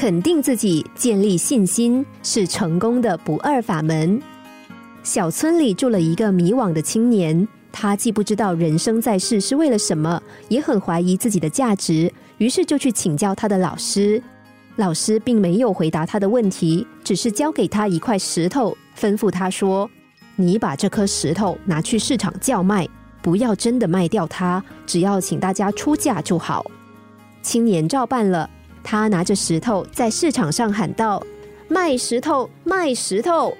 肯定自己，建立信心，是成功的不二法门。小村里住了一个迷惘的青年，他既不知道人生在世是为了什么，也很怀疑自己的价值，于是就去请教他的老师。老师并没有回答他的问题，只是交给他一块石头，吩咐他说：“你把这颗石头拿去市场叫卖，不要真的卖掉它，只要请大家出价就好。”青年照办了。他拿着石头在市场上喊道：“卖石头，卖石头！”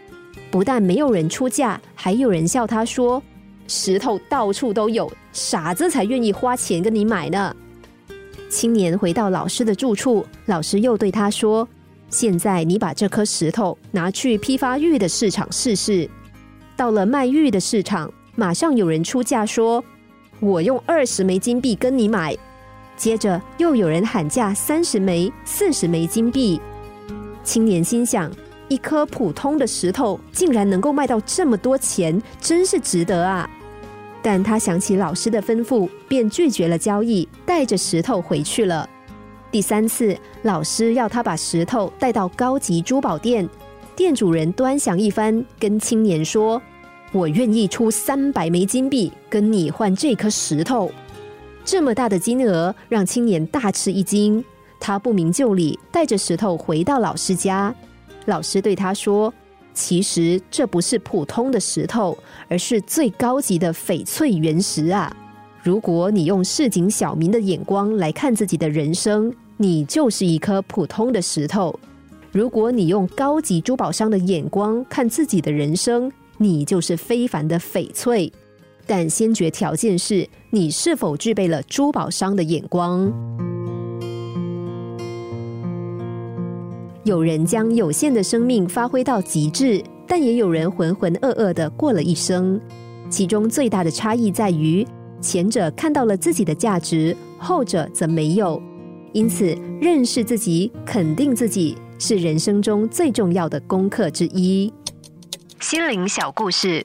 不但没有人出价，还有人笑他说：“石头到处都有，傻子才愿意花钱跟你买呢。”青年回到老师的住处，老师又对他说：“现在你把这颗石头拿去批发玉的市场试试。”到了卖玉的市场，马上有人出价说：“我用二十枚金币跟你买。”接着又有人喊价三十枚、四十枚金币。青年心想：一颗普通的石头竟然能够卖到这么多钱，真是值得啊！但他想起老师的吩咐，便拒绝了交易，带着石头回去了。第三次，老师要他把石头带到高级珠宝店，店主人端详一番，跟青年说：“我愿意出三百枚金币，跟你换这颗石头。”这么大的金额让青年大吃一惊，他不明就里，带着石头回到老师家。老师对他说：“其实这不是普通的石头，而是最高级的翡翠原石啊！如果你用市井小民的眼光来看自己的人生，你就是一颗普通的石头；如果你用高级珠宝商的眼光看自己的人生，你就是非凡的翡翠。”但先决条件是你是否具备了珠宝商的眼光。有人将有限的生命发挥到极致，但也有人浑浑噩噩的过了一生。其中最大的差异在于，前者看到了自己的价值，后者则没有。因此，认识自己、肯定自己，是人生中最重要的功课之一。心灵小故事。